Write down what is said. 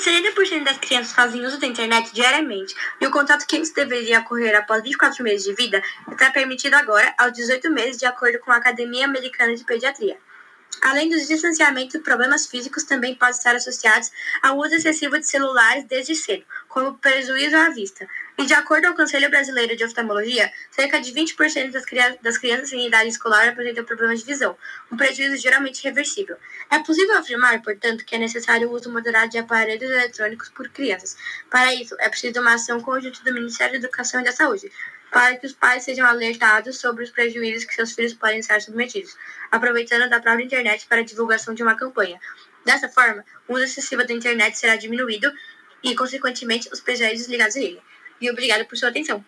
de 70% das crianças fazem uso da internet diariamente, e o contato que antes deveria ocorrer após 24 meses de vida está permitido agora aos 18 meses, de acordo com a Academia Americana de Pediatria. Além dos distanciamentos, problemas físicos também podem estar associados ao uso excessivo de celulares desde cedo, como prejuízo à vista. E de acordo com o Conselho Brasileiro de Oftalmologia, cerca de 20% das, das crianças em idade escolar apresentam problemas de visão, um prejuízo geralmente reversível. É possível afirmar, portanto, que é necessário o uso moderado de aparelhos eletrônicos por crianças. Para isso, é preciso uma ação conjunta do Ministério da Educação e da Saúde, para que os pais sejam alertados sobre os prejuízos que seus filhos podem estar submetidos, aproveitando da própria internet para a divulgação de uma campanha. Dessa forma, o uso excessivo da internet será diminuído e, consequentemente, os prejuízos ligados a ele. E obrigado por sua atenção.